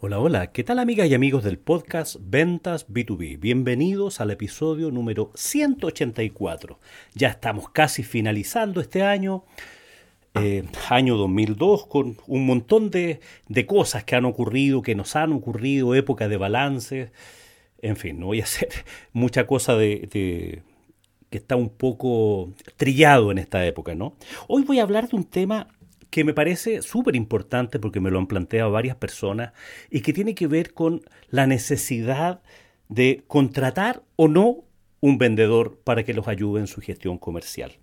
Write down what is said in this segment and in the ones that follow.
Hola, hola, ¿qué tal amigas y amigos del podcast Ventas B2B? Bienvenidos al episodio número 184. Ya estamos casi finalizando este año, eh, año 2002, con un montón de, cosas que han ocurrido, que nos han ocurrido, época de balance, en fin, no voy a hacer mucha cosa de, de que está un poco trillado en esta época, ¿no? Hoy voy a hablar de un tema que me parece súper importante porque me lo han planteado varias personas y que tiene que ver con la necesidad de contratar o no un vendedor para que los ayude en su gestión comercial.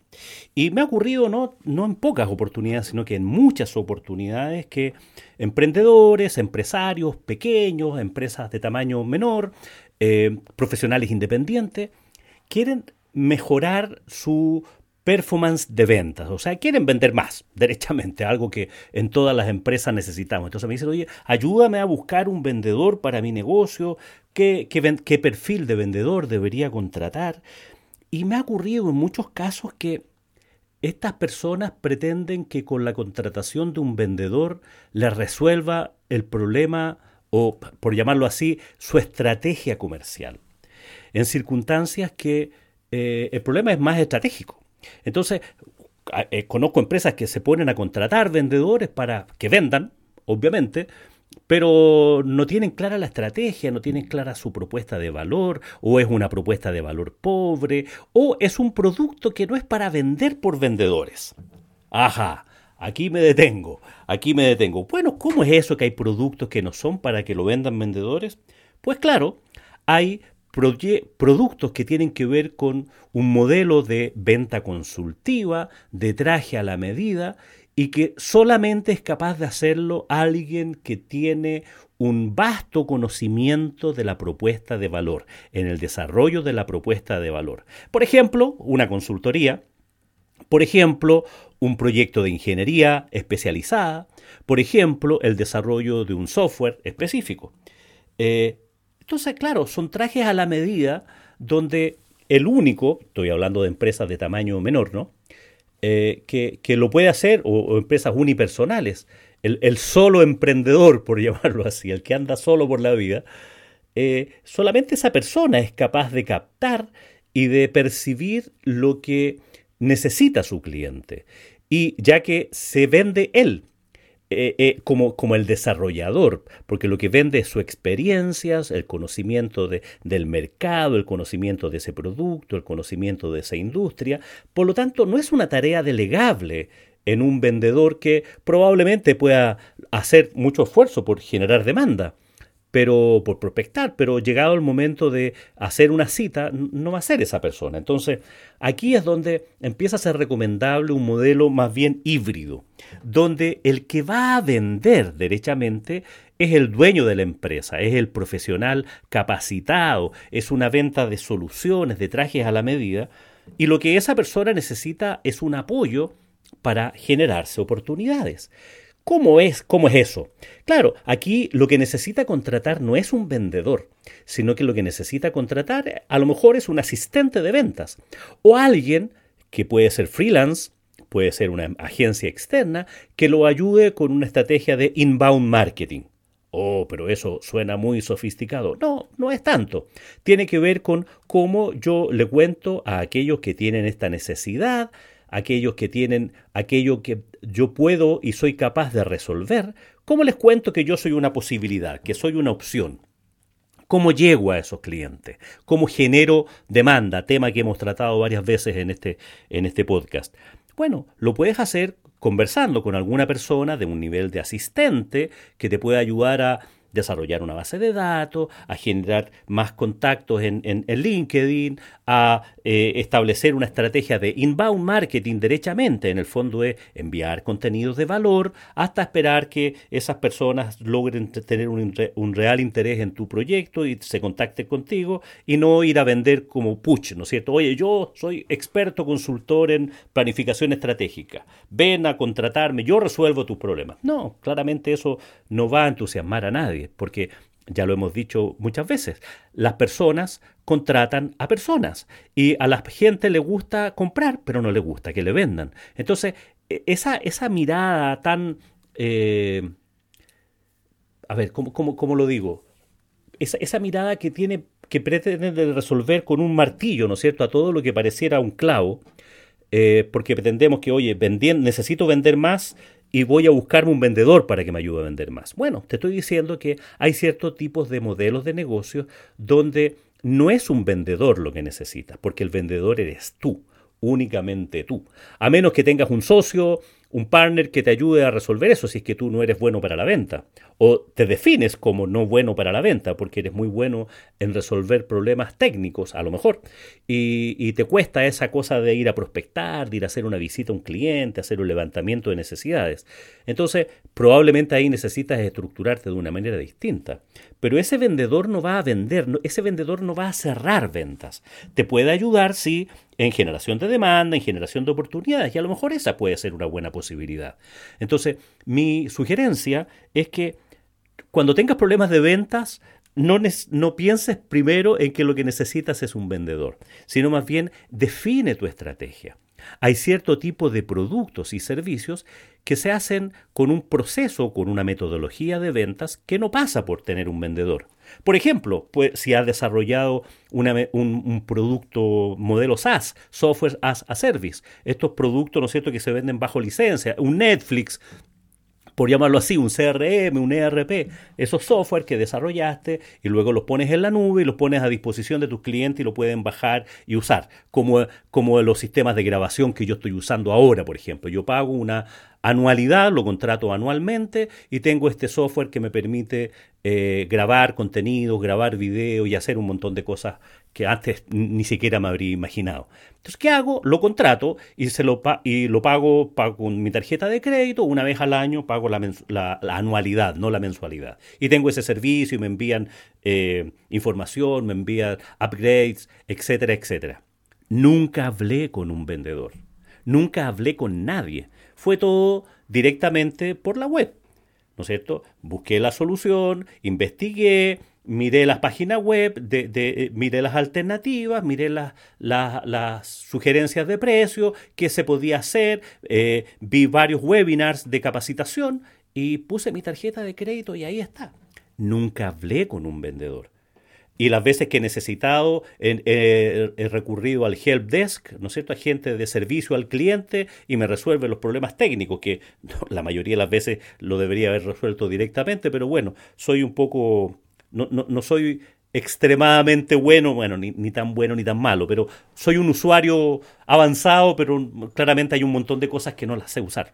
Y me ha ocurrido no, no en pocas oportunidades, sino que en muchas oportunidades que emprendedores, empresarios pequeños, empresas de tamaño menor, eh, profesionales independientes, quieren mejorar su performance de ventas. O sea, quieren vender más, derechamente, algo que en todas las empresas necesitamos. Entonces me dicen, oye, ayúdame a buscar un vendedor para mi negocio, qué, qué, perfil de vendedor debería contratar. Y me ha ocurrido en muchos casos que estas personas pretenden que con la contratación de un vendedor les resuelva el problema o, por llamarlo así, su estrategia comercial. En circunstancias que eh, el problema es más estratégico. Entonces, eh, conozco empresas que se ponen a contratar vendedores para que vendan, obviamente, pero no tienen clara la estrategia, no tienen clara su propuesta de valor, o es una propuesta de valor pobre, o es un producto que no es para vender por vendedores. Ajá, aquí me detengo, aquí me detengo. Bueno, ¿cómo es eso que hay productos que no son para que lo vendan vendedores? Pues claro, hay productos que tienen que ver con un modelo de venta consultiva, de traje a la medida, y que solamente es capaz de hacerlo alguien que tiene un vasto conocimiento de la propuesta de valor, en el desarrollo de la propuesta de valor. Por ejemplo, una consultoría, por ejemplo, un proyecto de ingeniería especializada, por ejemplo, el desarrollo de un software específico. Eh, entonces, claro, son trajes a la medida donde el único, estoy hablando de empresas de tamaño menor, ¿no? Eh, que, lo puede hacer, o, empresas unipersonales, el, solo emprendedor, por llamarlo así, el que anda solo por la vida, eh, solamente esa persona es capaz de captar y de percibir lo que necesita su cliente. Y ya que se vende él, eh, eh, como, como el desarrollador, porque lo que vende es su experiencias, el conocimiento de, del mercado, el conocimiento de ese producto, el conocimiento de esa industria. Por lo tanto, no es una tarea delegable en un vendedor que probablemente pueda hacer mucho esfuerzo por generar demanda pero por prospectar, pero llegado el momento de hacer una cita, no va a ser esa persona. Entonces, aquí es donde empieza a ser recomendable un modelo más bien híbrido, donde el que va a vender derechamente es el dueño de la empresa, es el profesional capacitado, es una venta de soluciones, de trajes a la medida, y lo que esa persona necesita es un apoyo para generarse oportunidades. ¿Cómo es, ¿Cómo es eso? Claro, aquí lo que necesita contratar no es un vendedor, sino que lo que necesita contratar a lo mejor es un asistente de ventas o alguien que puede ser freelance, puede ser una agencia externa, que lo ayude con una estrategia de inbound marketing. Oh, pero eso suena muy sofisticado. No, no es tanto. Tiene que ver con cómo yo le cuento a aquellos que tienen esta necesidad, aquellos que tienen aquello que yo puedo y soy capaz de resolver, ¿cómo les cuento que yo soy una posibilidad, que soy una opción? ¿Cómo llego a esos clientes? ¿Cómo genero demanda? Tema que hemos tratado varias veces en este, en este podcast. Bueno, lo puedes hacer conversando con alguna persona de un nivel de asistente que te pueda ayudar a desarrollar una base de datos, a generar más contactos en, LinkedIn, a eh, establecer una estrategia de inbound marketing derechamente. En el fondo es enviar contenidos de valor hasta esperar que esas personas logren tener un, un real interés en tu proyecto y se contacten contigo y no ir a vender como push, ¿no es cierto? Oye, yo soy experto consultor en planificación estratégica. Ven a contratarme, yo resuelvo tus problemas. No, claramente eso no va a entusiasmar a nadie porque ya lo hemos dicho muchas veces, las personas contratan a personas y a la gente le gusta comprar, pero no le gusta que le vendan. Entonces, e, esa, esa mirada tan... Eh, a ver, ¿cómo, cómo, lo digo? Esa, esa, mirada que tiene que pretende resolver con un martillo, ¿no es cierto?, a todo lo que pareciera un clavo, eh, porque pretendemos que, oye, necesito vender más y voy a buscarme un vendedor para que me ayude a vender más. Bueno, te estoy diciendo que hay ciertos tipos de modelos de negocio donde no es un vendedor lo que necesitas, porque el vendedor eres tú, únicamente tú. A menos que tengas un socio, un partner que te ayude a resolver eso si es que tú no eres bueno para la venta. O te defines como no bueno para la venta porque eres muy bueno en resolver problemas técnicos, a lo mejor. Y, te cuesta esa cosa de ir a prospectar, de ir a hacer una visita a un cliente, hacer un levantamiento de necesidades. Entonces, probablemente ahí necesitas estructurarte de una manera distinta. Pero ese vendedor no va a vender, ese vendedor no va a cerrar ventas. Te puede ayudar, sí, en generación de demanda, en generación de oportunidades, y a lo mejor esa puede ser una buena posibilidad. Entonces, mi sugerencia es que cuando tengas problemas de ventas, no, pienses primero en que lo que necesitas es un vendedor, sino más bien define tu estrategia. Hay cierto tipo de productos y servicios que se hacen con un proceso, con una metodología de ventas que no pasa por tener un vendedor. Por ejemplo, pues, si has desarrollado un, producto modelo SaaS, Software as a Service, estos productos, ¿no cierto?, que se venden bajo licencia, un Netflix, por llamarlo así, un CRM, un ERP, esos software que desarrollaste y luego los pones en la nube y los pones a disposición de tus clientes y lo pueden bajar y usar, como, como los sistemas de grabación que yo estoy usando ahora, por ejemplo. Yo pago una anualidad, lo contrato anualmente y tengo este software que me permite eh, grabar contenidos, grabar video y hacer un montón de cosas que antes ni siquiera me habría imaginado. Entonces, ¿qué hago? Lo contrato y, se lo, y lo pago, con mi tarjeta de crédito, una vez al año pago la, anualidad, no la mensualidad. Y tengo ese servicio y me envían eh, información, me envían upgrades, etcétera, etcétera. Nunca hablé con un vendedor, nunca hablé con nadie. Fue todo directamente por la web. ¿No es cierto? Busqué la solución, investigué, miré las páginas web, de, de, miré las alternativas, miré las, las, sugerencias de precio, qué se podía hacer, eh, vi varios webinars de capacitación y puse mi tarjeta de crédito y ahí está. Nunca hablé con un vendedor. Y las veces que he necesitado, he, recurrido al help desk, ¿no es cierto?, a gente de servicio al cliente y me resuelve los problemas técnicos, que la mayoría de las veces lo debería haber resuelto directamente, pero bueno, soy un poco no, no, no soy extremadamente bueno, bueno, ni, ni, tan bueno ni tan malo, pero soy un usuario avanzado, pero claramente hay un montón de cosas que no las sé usar.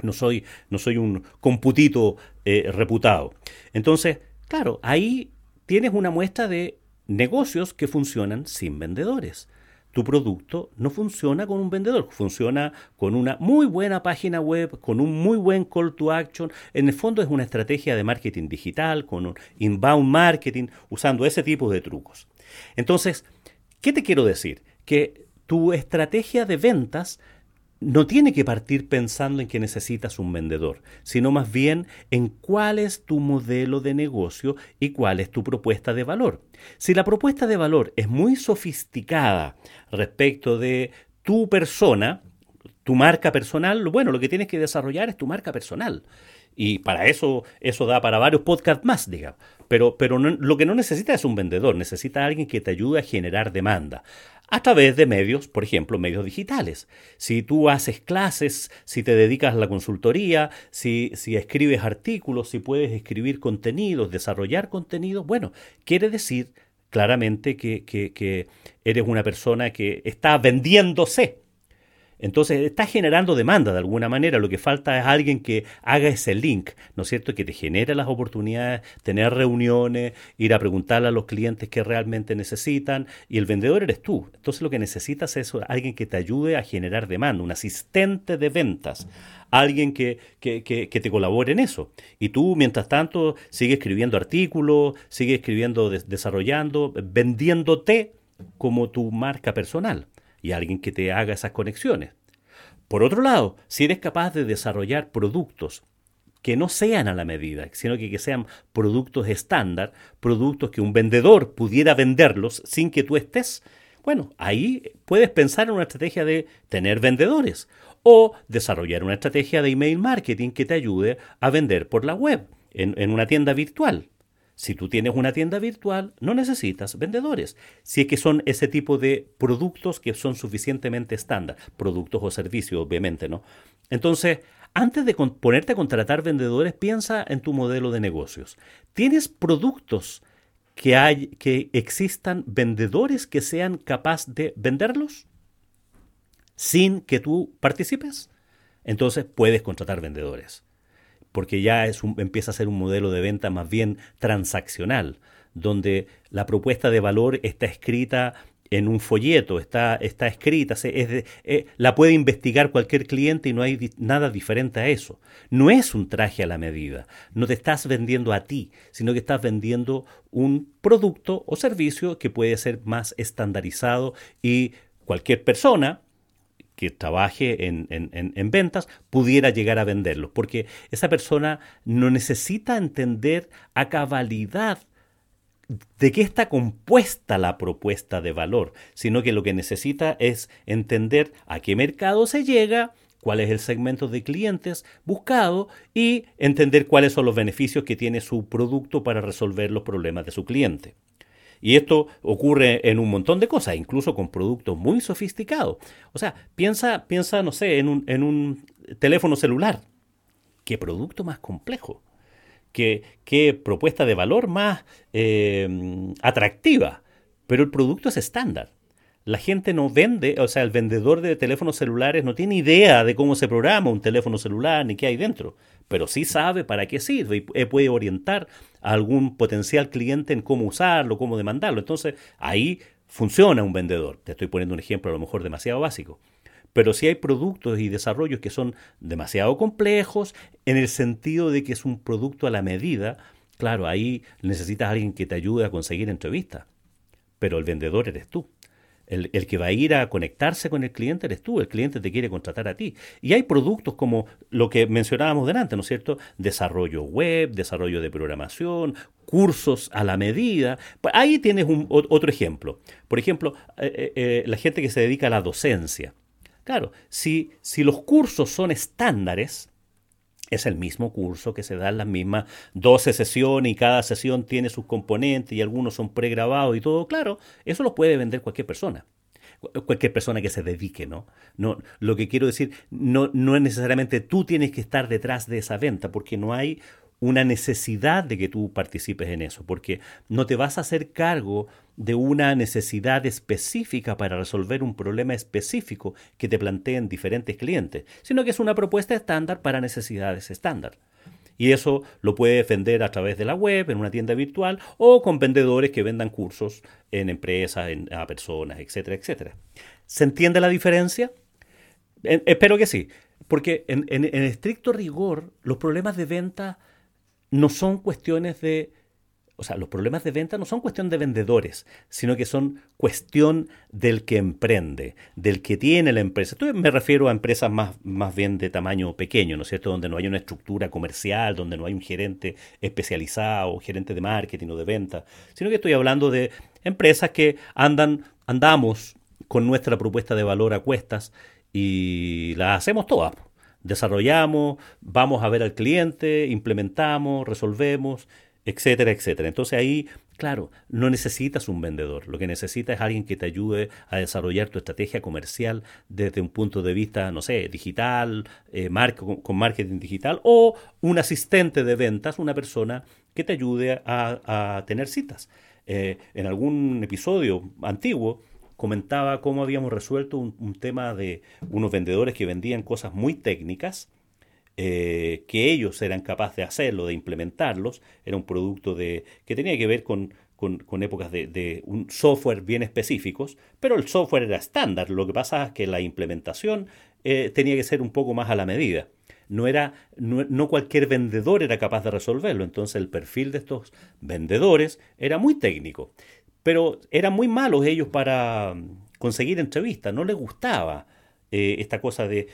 No soy, no soy un computito eh, reputado. Entonces, claro, ahí tienes una muestra de negocios que funcionan sin vendedores tu producto no funciona con un vendedor, funciona con una muy buena página web, con un muy buen call to action. En el fondo es una estrategia de marketing digital, con un inbound marketing, usando ese tipo de trucos. Entonces, ¿qué te quiero decir? Que tu estrategia de ventas no tiene que partir pensando en que necesitas un vendedor, sino más bien en cuál es tu modelo de negocio y cuál es tu propuesta de valor. Si la propuesta de valor es muy sofisticada respecto de tu persona, tu marca personal, bueno, lo que tienes que desarrollar es tu marca personal. Y para eso, eso da para varios podcasts más, digamos. Pero, pero lo que no necesita es un vendedor, necesita alguien que te ayude a generar demanda a través de medios, por ejemplo, medios digitales. Si tú haces clases, si te dedicas a la consultoría, si, si escribes artículos, si puedes escribir contenidos, desarrollar contenidos, bueno, quiere decir claramente que, que eres una persona que está vendiéndose entonces está generando demanda de alguna manera, lo que falta es alguien que haga ese link, ¿no es cierto? Que te genere las oportunidades, tener reuniones, ir a preguntarle a los clientes qué realmente necesitan y el vendedor eres tú. Entonces lo que necesitas es alguien que te ayude a generar demanda, un asistente de ventas, alguien que, que, que, te colabore en eso. Y tú, mientras tanto, sigues escribiendo artículos, sigues escribiendo, desarrollando, vendiéndote como tu marca personal y alguien que te haga esas conexiones. Por otro lado, si eres capaz de desarrollar productos que no sean a la medida, sino que, que sean productos estándar, productos que un vendedor pudiera venderlos sin que tú estés. Bueno, ahí puedes pensar en una estrategia de tener vendedores o desarrollar una estrategia de email marketing que te ayude a vender por la web, en, en una tienda virtual. Si tú tienes una tienda virtual, no necesitas vendedores. Si es que son ese tipo de productos que son suficientemente estándar, productos o servicios, obviamente, ¿no? Entonces, antes de ponerte a contratar vendedores, piensa en tu modelo de negocios. ¿Tienes productos que, hay, que existan vendedores que sean capaces de venderlos sin que tú participes? Entonces puedes contratar vendedores porque ya es empieza a ser un modelo de venta más bien transaccional, donde la propuesta de valor está escrita en un folleto, está, está escrita, es eh, la puede investigar cualquier cliente y no hay nada diferente a eso. No es un traje a la medida, no te estás vendiendo a ti, sino que estás vendiendo un producto o servicio que puede ser más estandarizado y cualquier persona que trabaje en, ventas pudiera llegar a venderlo, porque esa persona no necesita entender a cabalidad de qué está compuesta la propuesta de valor, sino que lo que necesita es entender a qué mercado se llega, cuál es el segmento de clientes buscado y entender cuáles son los beneficios que tiene su producto para resolver los problemas de su cliente. Y esto ocurre en un montón de cosas, incluso con productos muy sofisticados. O sea, piensa, piensa no sé, en un, en un teléfono celular. ¿Qué producto más complejo? ¿Qué, qué propuesta de valor más eh, atractiva? Pero el producto es estándar. La gente no vende, o sea, el vendedor de teléfonos celulares no tiene idea de cómo se programa un teléfono celular ni qué hay dentro, pero sí sabe para qué sirve y eh, puede orientar a algún potencial cliente en cómo usarlo, cómo demandarlo. Entonces, ahí funciona un vendedor. Te estoy poniendo un ejemplo a lo mejor demasiado básico. Pero si hay productos y desarrollos que son demasiado complejos, en el sentido de que es un producto a la medida, claro, ahí necesitas a alguien que te ayude a conseguir entrevistas. Pero el vendedor eres tú. El, que va a ir a conectarse con el cliente eres tú, el cliente te quiere contratar a ti. Y hay productos como lo que mencionábamos delante, ¿no es cierto? Desarrollo web, desarrollo de programación, cursos a la medida. Ahí tienes un, otro ejemplo. Por ejemplo, eh, eh, eh, la gente que se dedica a la docencia. Claro, si, si los cursos son estándares, es el mismo curso que se da en las mismas 12 sesiones y cada sesión tiene sus componentes y algunos son pregrabados y todo, claro, eso lo puede vender cualquier persona. Cualquier persona que se dedique, ¿no? no lo que quiero decir, no, no es necesariamente tú tienes que estar detrás de esa venta, porque no hay una necesidad de que tú participes en eso, porque no te vas a hacer cargo de una necesidad específica para resolver un problema específico que te planteen diferentes clientes, sino que es una propuesta estándar para necesidades estándar. Y eso lo puede vender a través de la web, en una tienda virtual o con vendedores que vendan cursos en empresas, en, a personas, etcétera, etcétera. ¿Se entiende la diferencia? espero que sí, porque en estricto rigor los problemas de venta no son cuestiones de... O sea, los problemas de venta no son cuestión de vendedores, sino que son cuestión del que emprende, del que tiene la empresa. Esto me refiero a empresas más, más bien de tamaño pequeño, ¿no es cierto? Donde no hay una estructura comercial, donde no hay un gerente especializado, gerente de marketing o de venta, sino que estoy hablando de empresas que andan, andamos con nuestra propuesta de valor a cuestas y la hacemos todas desarrollamos, vamos a ver al cliente, implementamos, resolvemos, etcétera, etcétera. Entonces ahí, claro, no necesitas un vendedor, lo que necesitas es alguien que te ayude a desarrollar tu estrategia comercial desde un punto de vista, no sé, digital, eh, con marketing digital, o un asistente de ventas, una persona que te ayude a, tener citas. Eh, en algún episodio antiguo, comentaba cómo habíamos resuelto un, tema de unos vendedores que vendían cosas muy técnicas, eh, que ellos eran capaces de hacerlo, de implementarlos. Era un producto de, que tenía que ver con, con, épocas de, un software bien específicos, pero el software era estándar. Lo que pasa es que la implementación eh, tenía que ser un poco más a la medida. No, era, no, cualquier vendedor era capaz de resolverlo, entonces el perfil de estos vendedores era muy técnico. Pero eran muy malos ellos para mm, conseguir entrevistas, no les gustaba eh, esta cosa de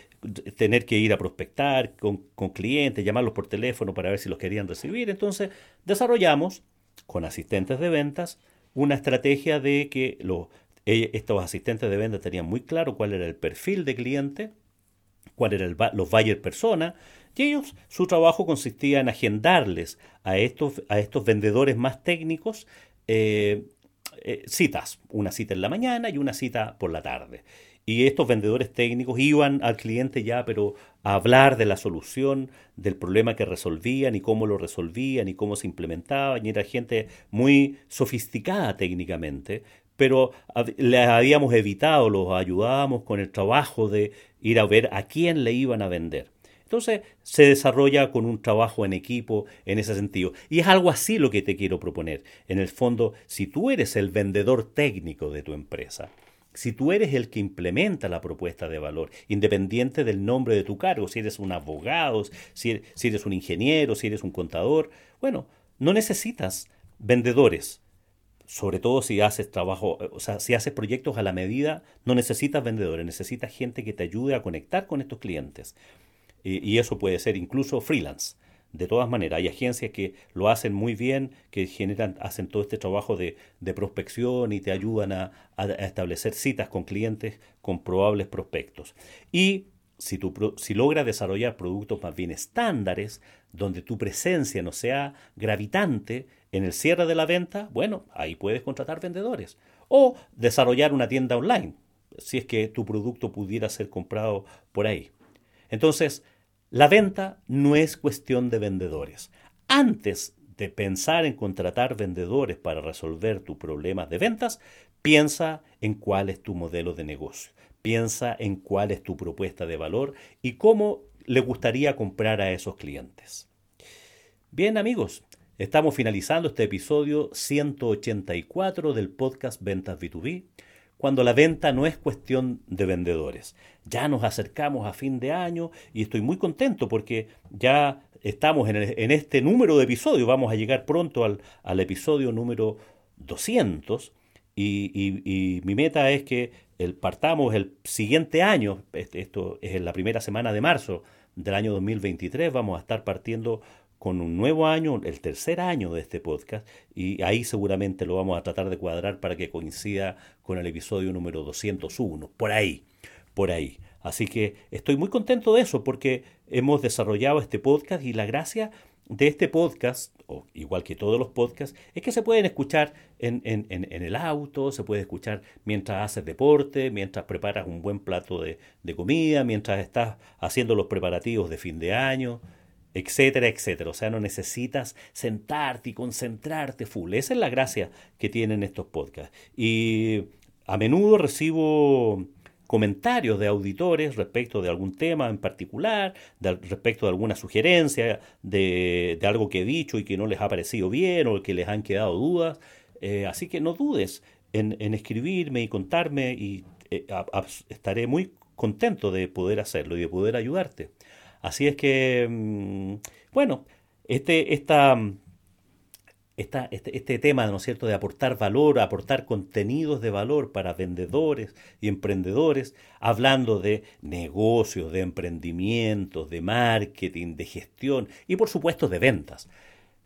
tener que ir a prospectar con, clientes, llamarlos por teléfono para ver si los querían recibir. Entonces desarrollamos con asistentes de ventas una estrategia de que los, e, estos asistentes de ventas tenían muy claro cuál era el perfil de cliente, cuál eran los buyer persona, y ellos, su trabajo consistía en agendarles a estos, a estos vendedores más técnicos eh, eh, citas, una cita en la mañana y una cita por la tarde. Y estos vendedores técnicos iban al cliente ya, pero a hablar de la solución, del problema que resolvían y cómo lo resolvían y cómo se implementaban. Y era gente muy sofisticada técnicamente, pero le habíamos evitado, los ayudábamos con el trabajo de ir a ver a quién le iban a vender. Entonces se desarrolla con un trabajo en equipo en ese sentido. Y es algo así lo que te quiero proponer. En el fondo, si tú eres el vendedor técnico de tu empresa, si tú eres el que implementa la propuesta de valor, independiente del nombre de tu cargo, si eres un abogado, si eres, un ingeniero, si eres un contador, bueno, no necesitas vendedores. Sobre todo si haces trabajo, o sea, si haces proyectos a la medida, no necesitas vendedores, necesitas gente que te ayude a conectar con estos clientes y, eso puede ser incluso freelance. De todas maneras, hay agencias que lo hacen muy bien, que generan, hacen todo este trabajo de, prospección y te ayudan a, establecer citas con clientes con probables prospectos. Y si, tú, si logras desarrollar productos más bien estándares, donde tu presencia no sea gravitante en el cierre de la venta, bueno, ahí puedes contratar vendedores. O desarrollar una tienda online, si es que tu producto pudiera ser comprado por ahí. Entonces, la venta no es cuestión de vendedores. Antes de pensar en contratar vendedores para resolver tus problemas de ventas, piensa en cuál es tu modelo de negocio, piensa en cuál es tu propuesta de valor y cómo le gustaría comprar a esos clientes. Bien amigos, estamos finalizando este episodio 184 del podcast Ventas B2B cuando la venta no es cuestión de vendedores. Ya nos acercamos a fin de año y estoy muy contento porque ya estamos en, este número de episodios, vamos a llegar pronto al, episodio número 200 y, mi meta es que partamos el siguiente año, este, esto es en la primera semana de marzo del año 2023, vamos a estar partiendo con un nuevo año, el tercer año de este podcast, y ahí seguramente lo vamos a tratar de cuadrar para que coincida con el episodio número 201, por ahí, por ahí. Así que estoy muy contento de eso porque hemos desarrollado este podcast y la gracia de este podcast, o igual que todos los podcasts, es que se pueden escuchar en, en, en, el auto, se puede escuchar mientras haces deporte, mientras preparas un buen plato de, de comida, mientras estás haciendo los preparativos de fin de año etcétera, etcétera. O sea, no necesitas sentarte y concentrarte full. Esa es la gracia que tienen estos podcasts. Y a menudo recibo comentarios de auditores respecto de algún tema en particular, respecto de alguna sugerencia, de, algo que he dicho y que no les ha parecido bien o que les han quedado dudas. Eh, así que no dudes en, escribirme y contarme y eh, estaré muy contento de poder hacerlo y de poder ayudarte. Así es que, mm, bueno, este, esta, este, este, tema, ¿no es cierto?, de aportar valor, aportar contenidos de valor para vendedores y emprendedores, hablando de negocios, de emprendimientos, de marketing, de gestión y por supuesto de ventas.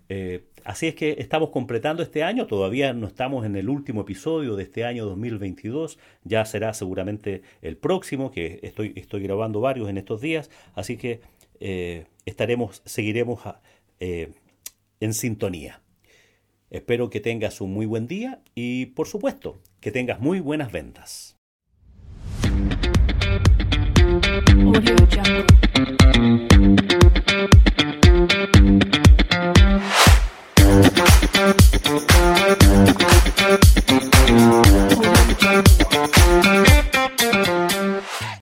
Eh, así es que estamos completando este año, todavía no estamos en el último episodio de este año 2022, ya será seguramente el próximo, que estoy, estoy grabando varios en estos días, así que eh, estaremos, seguiremos eh, en sintonía. Espero que tengas un muy buen día y por supuesto que tengas muy buenas ventas.